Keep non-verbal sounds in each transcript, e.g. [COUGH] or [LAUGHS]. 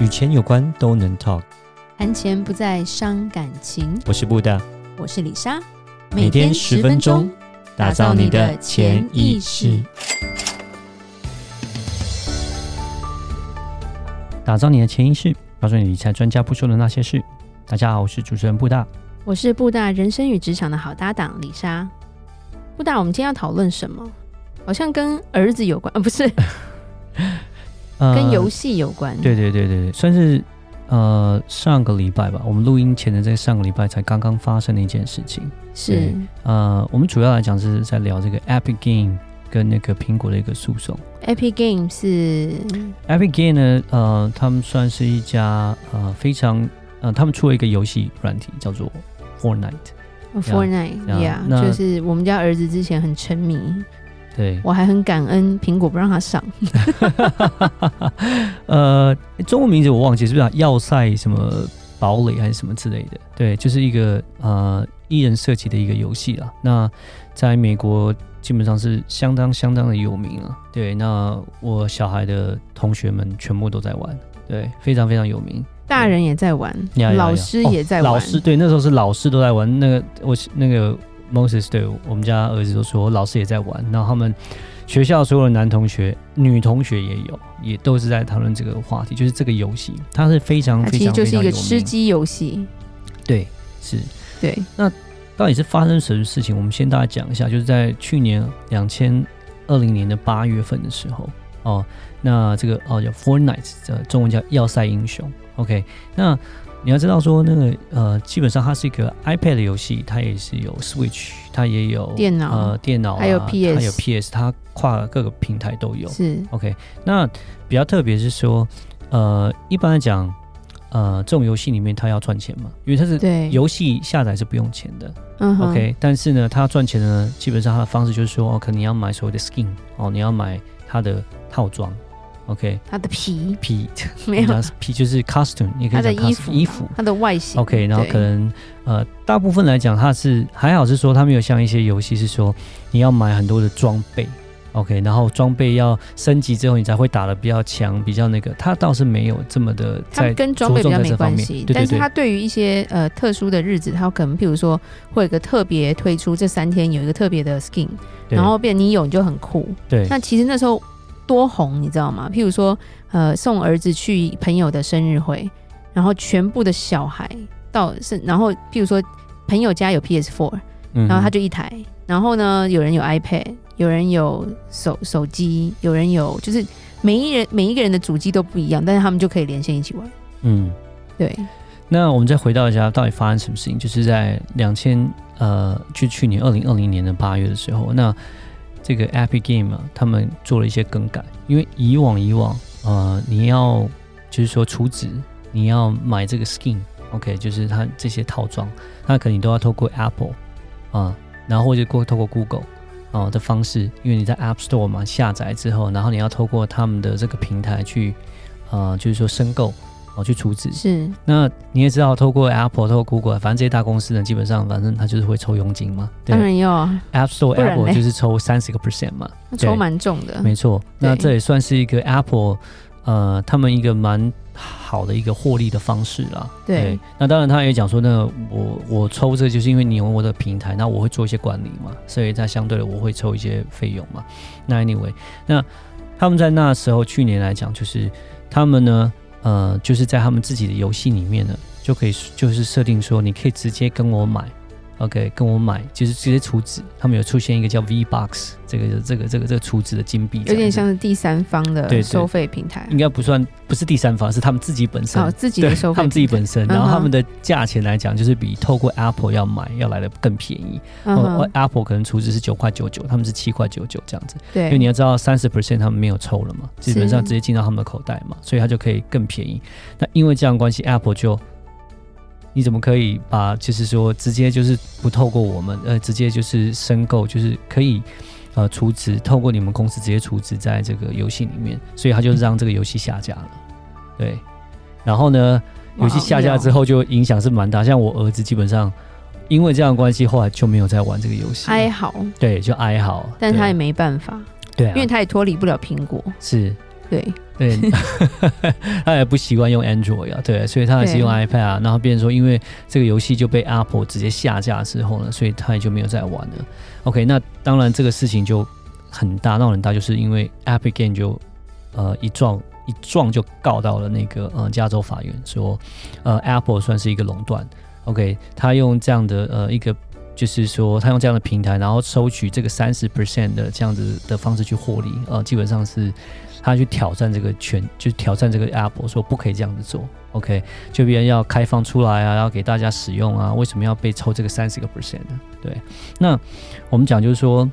与钱有关都能 talk，谈钱不再伤感情。我是布大，我是李莎，每天十分钟，打造你的潜意识，打造你的潜意识，告诉你理财专家不说的那些事。大家好，我是主持人布大，我是布大人生与职场的好搭档李莎。布大，我们今天要讨论什么？好像跟儿子有关，啊，不是。跟游戏有关，对对对对，算是呃上个礼拜吧，我们录音前的这上个礼拜才刚刚发生的一件事情。是呃，我们主要来讲是在聊这个 Epic Game 跟那个苹果的一个诉讼。Epic Game 是 Epic Game 呢，呃，他们算是一家呃非常呃，他们出了一个游戏软体叫做 Fortnite。Fortnite，Yeah，就是我们家儿子之前很沉迷。对，我还很感恩苹果不让他上。[LAUGHS] 呃，中文名字我忘记是不是要塞什么堡垒还是什么之类的？对，就是一个呃一人设计的一个游戏啊。那在美国基本上是相当相当的有名啊。对，那我小孩的同学们全部都在玩，对，非常非常有名。大人也在玩，老师也在玩。哦，老师对，那时候是老师都在玩。那个我那个。Moses 对我们家儿子都说，老师也在玩，然后他们学校所有的男同学、女同学也有，也都是在讨论这个话题，就是这个游戏，它是非常非常其实就是一个吃鸡游戏。对，是，对。那到底是发生什么事情？我们先大家讲一下，就是在去年两千二零年的八月份的时候，哦，那这个哦叫 Fortnite 的中文叫要塞英雄。OK，那。你要知道说那个呃，基本上它是一个 iPad 的游戏，它也是有 Switch，它也有电脑呃电脑、啊，还有 PS，还有 PS，它跨各个平台都有。是 OK。那比较特别是说，呃，一般来讲，呃，这种游戏里面它要赚钱嘛，因为它是游戏下载是不用钱的。嗯 OK。但是呢，它要赚钱呢，基本上它的方式就是说，哦，可能你要买所谓的 skin，哦，你要买它的套装。OK，它的皮皮 [LAUGHS] 没有皮就是 costume，你可以讲衣服衣服，它的外形。OK，然后可能呃大部分来讲，它是还好是说它没有像一些游戏是说你要买很多的装备，OK，然后装备要升级之后你才会打的比较强，比较那个，它倒是没有这么的在。它跟装备比较没关系，但是它对于一些呃特殊的日子，它可能譬如说会有个特别推出这三天有一个特别的 skin，然后变你有你就很酷。对，那其实那时候。多红，你知道吗？譬如说，呃，送儿子去朋友的生日会，然后全部的小孩到是，然后譬如说朋友家有 PS Four，然后他就一台，然后呢，有人有 iPad，有人有手手机，有人有，就是每一人每一个人的主机都不一样，但是他们就可以连线一起玩。嗯，对。那我们再回到一下，到底发生什么事情？就是在两千呃，就去年二零二零年的八月的时候，那。这个 Epic Game 啊，他们做了一些更改，因为以往以往，呃，你要就是说储值，你要买这个 Skin，OK，就是它这些套装，那可能你都要透过 Apple 啊、然后或者过透过 Google 啊、的方式，因为你在 App Store 嘛下载之后，然后你要透过他们的这个平台去，呃，就是说申购。哦，去处置是。那你也知道，透过 Apple、透过 Google，反正这些大公司呢，基本上反正他就是会抽佣金嘛。当然要啊。App Store Apple 就是抽三十个 percent 嘛，抽蛮重的。没错，那这也算是一个 Apple，呃，他们一个蛮好的一个获利的方式啦。对。对那当然，他也讲说，那我我抽这就是因为你有我的平台，那我会做一些管理嘛，所以它相对的我会抽一些费用嘛。那 Anyway，那他们在那时候去年来讲，就是他们呢。呃，就是在他们自己的游戏里面呢，就可以就是设定说，你可以直接跟我买，OK，跟我买，就是直接储值。他们有出现一个叫 V Box，这个这个这个这个储值的金币，有点像是第三方的收费平台。应该不算，不是第三方，是他们自己本身，哦、自己的收费，他们自己本身。然后他们的价钱来讲，就是比透过 Apple 要买要来的更便宜。嗯、哦、Apple 可能储值是九块九九，他们是七块九九这样子。对，因为你要知道三十 percent 他们没有抽了嘛，基本上直接进到他们的口袋嘛，所以他就可以更便宜。那因为这样关系，Apple 就。你怎么可以把，就是说直接就是不透过我们，呃，直接就是申购，就是可以，呃，储值，透过你们公司直接储值在这个游戏里面，所以他就让这个游戏下架了，对。然后呢，游戏下架之后就影响是蛮大，像我儿子基本上因为这样的关系，后来就没有再玩这个游戏。哀嚎，对，就哀嚎，但他也没办法，对啊，因为他也脱离不了苹果，是，对。对，[LAUGHS] 他也不习惯用 Android 啊，对，所以他还是用 iPad 啊。然后变成说，因为这个游戏就被 Apple 直接下架之后呢，所以他也就没有再玩了。OK，那当然这个事情就很大，闹很大，就是因为 Epic Game 就呃一撞一撞就告到了那个呃加州法院，说呃 Apple 算是一个垄断。OK，他用这样的呃一个。就是说，他用这样的平台，然后收取这个三十 percent 的这样子的方式去获利，呃，基本上是他去挑战这个权，就挑战这个 Apple，说不可以这样子做，OK，就别人要开放出来啊，要给大家使用啊，为什么要被抽这个三十个 percent 呢？对，那我们讲就是说，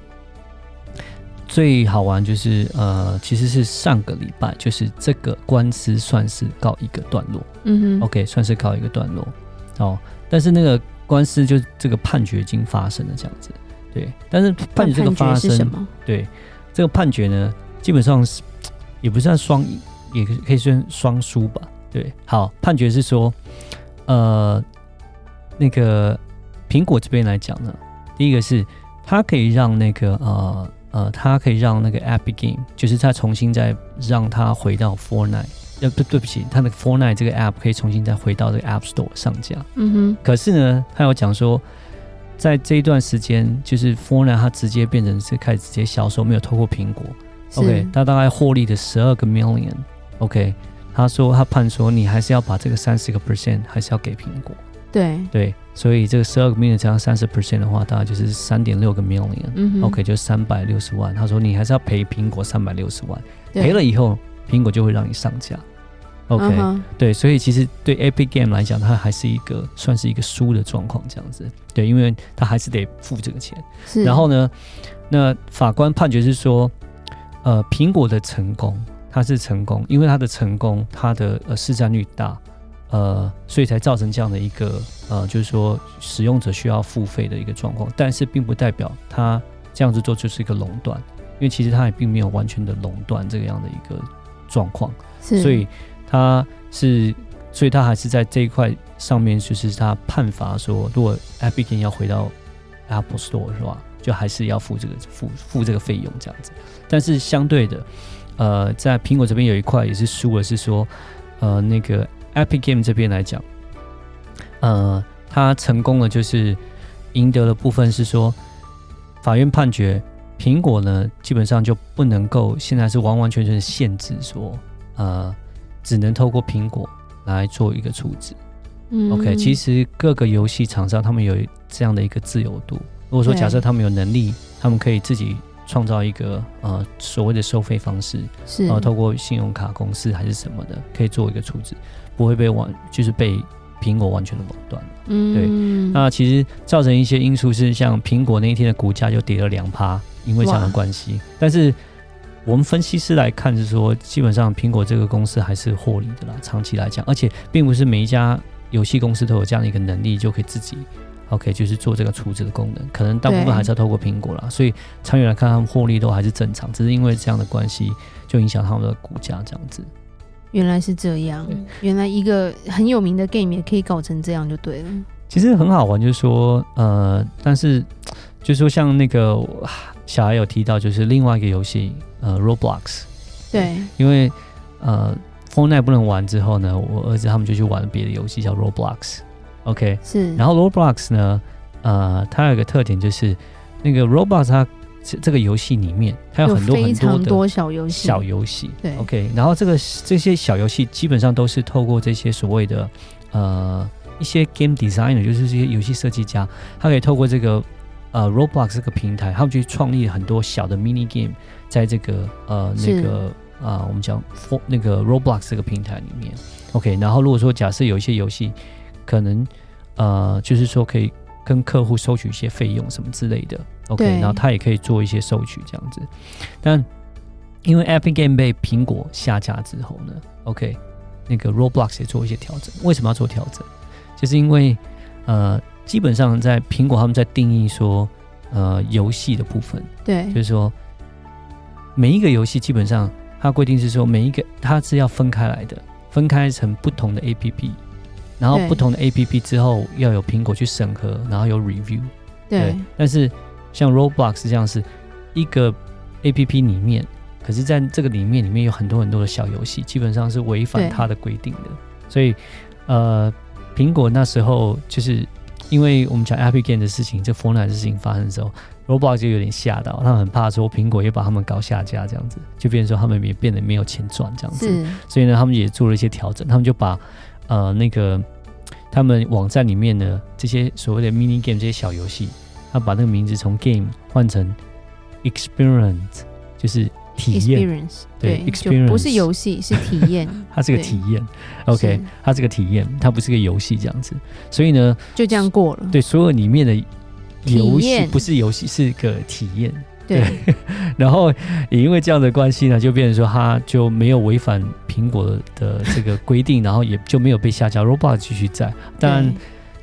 最好玩就是呃，其实是上个礼拜，就是这个官司算是告一个段落，嗯哼，OK，算是告一个段落，哦，但是那个。官司就这个判决已经发生了，这样子，对。但是判决这个发生，对这个判决呢，基本上是 [TSK] 也不算双赢，也可以算双输吧。对，好，判决是说，呃，那个苹果这边来讲呢，第一个是它可以让那个呃呃，它可以让那个 Epic Game，就是它重新再让它回到 Fortnite。呃，不，对不起，他的 Fortnite 这个 App 可以重新再回到这个 App Store 上架。嗯哼。可是呢，他有讲说，在这一段时间，就是 Fortnite 它直接变成是开始直接销售，没有透过苹果。OK，他大概获利的十二个 million。OK，他说他判说你还是要把这个三十个 percent 还是要给苹果。对对，所以这个十二个 million 加上三十 percent 的话，大概就是三点六个 million。嗯哼。OK，就三百六十万。他说你还是要赔苹果三百六十万，赔了以后苹果就会让你上架。OK，、uh huh. 对，所以其实对 Epic Game 来讲，它还是一个算是一个输的状况，这样子。对，因为它还是得付这个钱。是。然后呢，那法官判决是说，呃，苹果的成功，它是成功，因为它的成功，它的呃市占率大，呃，所以才造成这样的一个呃，就是说使用者需要付费的一个状况。但是并不代表它这样子做就是一个垄断，因为其实它也并没有完全的垄断这个样的一个状况。是。所以。他是，所以他还是在这一块上面，就是他判罚说，如果 Epic Game 要回到 Apple Store 是吧，就还是要付这个付付这个费用这样子。但是相对的，呃，在苹果这边有一块也是输的，是说，呃，那个 Epic Game 这边来讲，呃，他成功了，就是赢得的部分是说，法院判决苹果呢，基本上就不能够现在是完完全全限制说，呃。只能透过苹果来做一个处置。嗯，OK，其实各个游戏厂商他们有这样的一个自由度。如果说假设他们有能力，他们可以自己创造一个呃所谓的收费方式，是呃透过信用卡公司还是什么的，可以做一个处置，不会被完就是被苹果完全的垄断。嗯，对。那其实造成一些因素是，像苹果那一天的股价就跌了两趴，因为这样的关系。但是我们分析师来看是说，基本上苹果这个公司还是获利的啦，长期来讲，而且并不是每一家游戏公司都有这样的一个能力，就可以自己 OK 就是做这个处置的功能，可能大部分还是要透过苹果啦。所以长远来看，他们获利都还是正常，只是因为这样的关系，就影响他们的股价这样子。原来是这样，原来一个很有名的 game 也可以搞成这样，就对了。其实很好玩，就是说，呃，但是就是说像那个。小孩有提到，就是另外一个游戏，呃，Roblox。对，因为呃，Fortnite 不能玩之后呢，我儿子他们就去玩别的游戏，叫 Roblox。OK，是。然后 Roblox 呢，呃，它有一个特点就是，那个 Roblox 它这个游戏里面，它有很多很多的小游戏。小游戏。对。OK，然后这个这些小游戏基本上都是透过这些所谓的呃一些 Game Designer，就是这些游戏设计家，他可以透过这个。呃，Roblox 这个平台，他们就创立了很多小的 mini game，在这个呃那个啊、呃，我们讲 for 那个 Roblox 这个平台里面，OK。然后如果说假设有一些游戏，可能呃就是说可以跟客户收取一些费用什么之类的，OK。然后他也可以做一些收取这样子。但因为 Epic Game 被苹果下架之后呢，OK，那个 Roblox 也做一些调整。为什么要做调整？就是因为呃。基本上在苹果，他们在定义说，呃，游戏的部分，对，就是说每一个游戏基本上它规定是说每一个它是要分开来的，分开成不同的 APP，然后不同的 APP 之后要有苹果去审核，然后有 review，对。对，但是像 Roblox 这样是一个 APP 里面可是在这个里面，里面有很多很多的小游戏，基本上是违反它的规定的。所以，呃，苹果那时候就是因为我们讲 Epic Game 的事情，这 Fortnite 的事情发生的时候，Roblox 就有点吓到，他们很怕说苹果也把他们搞下架，这样子，就变成说他们也变得没有钱赚这样子。所以呢，他们也做了一些调整，他们就把呃那个他们网站里面的这些所谓的 mini game 这些小游戏，他把那个名字从 game 换成 experience，就是。体验，对，就不是游戏，是体验。[LAUGHS] 它是个体验，OK，它是个体验，它不是个游戏这样子。所以呢，就这样过了。对，所有里面的游戏不是游戏，是个体验。对，[LAUGHS] 然后也因为这样的关系呢，就变成说它就没有违反苹果的这个规定，然后也就没有被下架，Roblox 继续在，当然。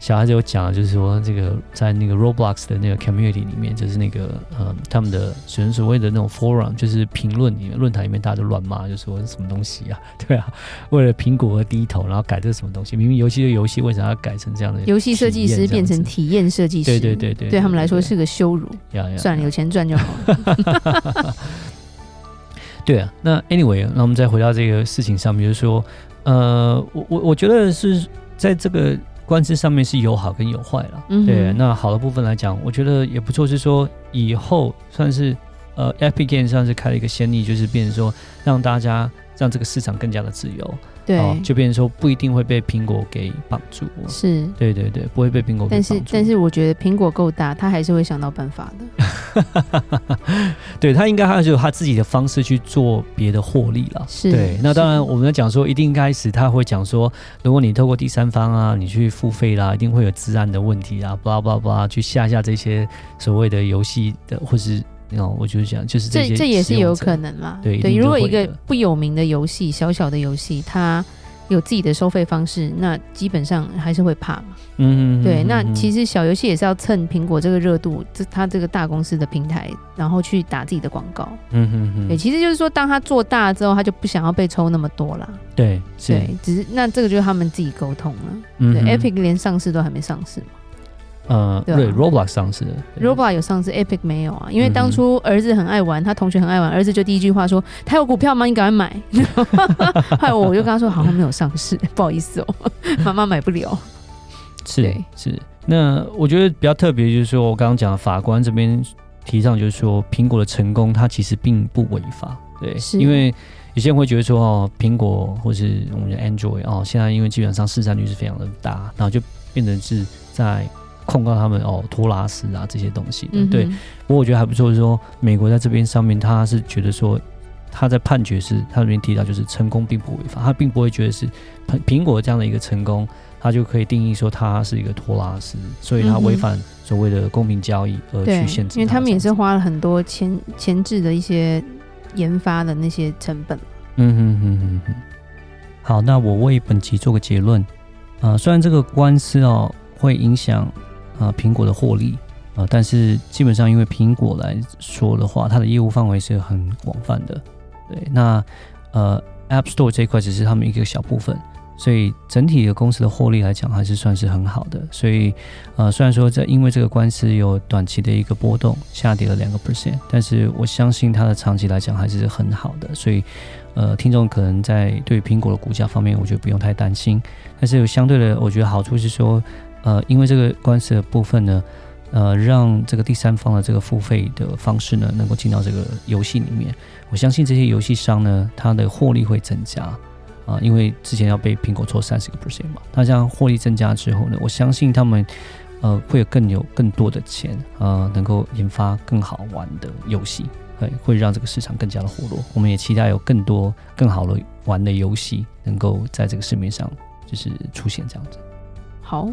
小孩子有讲，就是说这个在那个 Roblox 的那个 community 里面，就是那个呃他们的所所谓的那种 forum，就是评论里面论坛里面，大家都乱骂，就说什么东西啊？[LAUGHS] 对啊，为了苹果而低头，然后改这个什么东西？明明游戏的游戏，为什么要改成这样的？游戏设计师变成体验设计师，对对对对，对，对他们来说是个羞辱。算了，有钱赚就好了。[LAUGHS] 对啊，那 anyway，那我们再回到这个事情上面，就是说，呃，我我我觉得是在这个。官司上面是有好跟有坏了，嗯，对。那好的部分来讲，我觉得也不错，是说以后算是呃，Epic Games 算是开了一个先例，就是变成说让大家让这个市场更加的自由。对、哦，就变成说不一定会被苹果给绑住，是，对对对，不会被苹果给绑住。但是但是我觉得苹果够大，他还是会想到办法的。[LAUGHS] 对，他应该还是有他自己的方式去做别的获利了。是，对。那当然我们在讲说，一定开始他会讲说，如果你透过第三方啊，你去付费啦，一定会有治安的问题啊，巴拉巴拉，去下下这些所谓的游戏的，或是。哦，我就是讲，就是这这也是有可能嘛。对对，如果一个不有名的游戏，小小的游戏，它有自己的收费方式，那基本上还是会怕嘛。嗯嗯。对，那其实小游戏也是要蹭苹果这个热度，这它这个大公司的平台，然后去打自己的广告。嗯嗯嗯。对，其实就是说，当他做大之后，他就不想要被抽那么多了。对，对，只是那这个就是他们自己沟通了。嗯。对，Epic 连上市都还没上市嘛。呃，对，对，Roblox 上市的，Roblox 有上市，Epic 没有啊，因为当初儿子很爱玩，他同学很爱玩，儿子就第一句话说：“他有股票吗？你赶快买。[LAUGHS] ”害我，我就跟他说：“好像没有上市，[LAUGHS] 不好意思哦，[LAUGHS] 妈妈买不了。”是是，那我觉得比较特别就是说，我刚刚讲的法官这边提倡就是说，苹果的成功它其实并不违法，对，是因为有些人会觉得说哦，苹果或是我们的 Android 哦，现在因为基本上市占率是非常的大，然后就变成是在。控告他们哦，托拉斯啊这些东西的，嗯、对。不过我觉得还不错，就是说美国在这边上面，他是觉得说他在判决是，他里面提到就是成功并不违法，他并不会觉得是苹苹果这样的一个成功，他就可以定义说他是一个托拉斯，所以他违反所谓的公平交易而去限制。因为他们也是花了很多前前置的一些研发的那些成本。嗯哼哼哼哼。好，那我为本集做个结论啊、呃，虽然这个官司哦会影响。啊，苹果的获利啊，但是基本上因为苹果来说的话，它的业务范围是很广泛的。对，那呃，App Store 这一块只是他们一个小部分，所以整体的公司的获利来讲还是算是很好的。所以呃，虽然说在因为这个官司有短期的一个波动，下跌了两个 percent，但是我相信它的长期来讲还是很好的。所以呃，听众可能在对苹果的股价方面，我觉得不用太担心。但是有相对的，我觉得好处是说。呃，因为这个官司的部分呢，呃，让这个第三方的这个付费的方式呢，能够进到这个游戏里面。我相信这些游戏商呢，它的获利会增加啊，因为之前要被苹果抽三十个 percent 嘛，它这样获利增加之后呢，我相信他们呃会有更有更多的钱啊，呃，能够研发更好玩的游戏，会会让这个市场更加的活络。我们也期待有更多更好的玩的游戏能够在这个市面上就是出现这样子。好。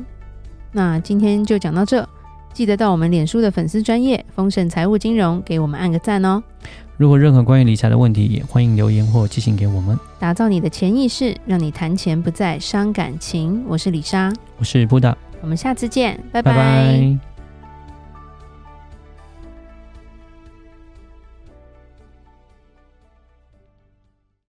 那今天就讲到这，记得到我们脸书的粉丝专业丰盛财务金融给我们按个赞哦。如果任何关于理财的问题，也欢迎留言或寄信给我们。打造你的潜意识，让你谈钱不再伤感情。我是李莎，我是布达，我们下次见，拜拜。拜拜。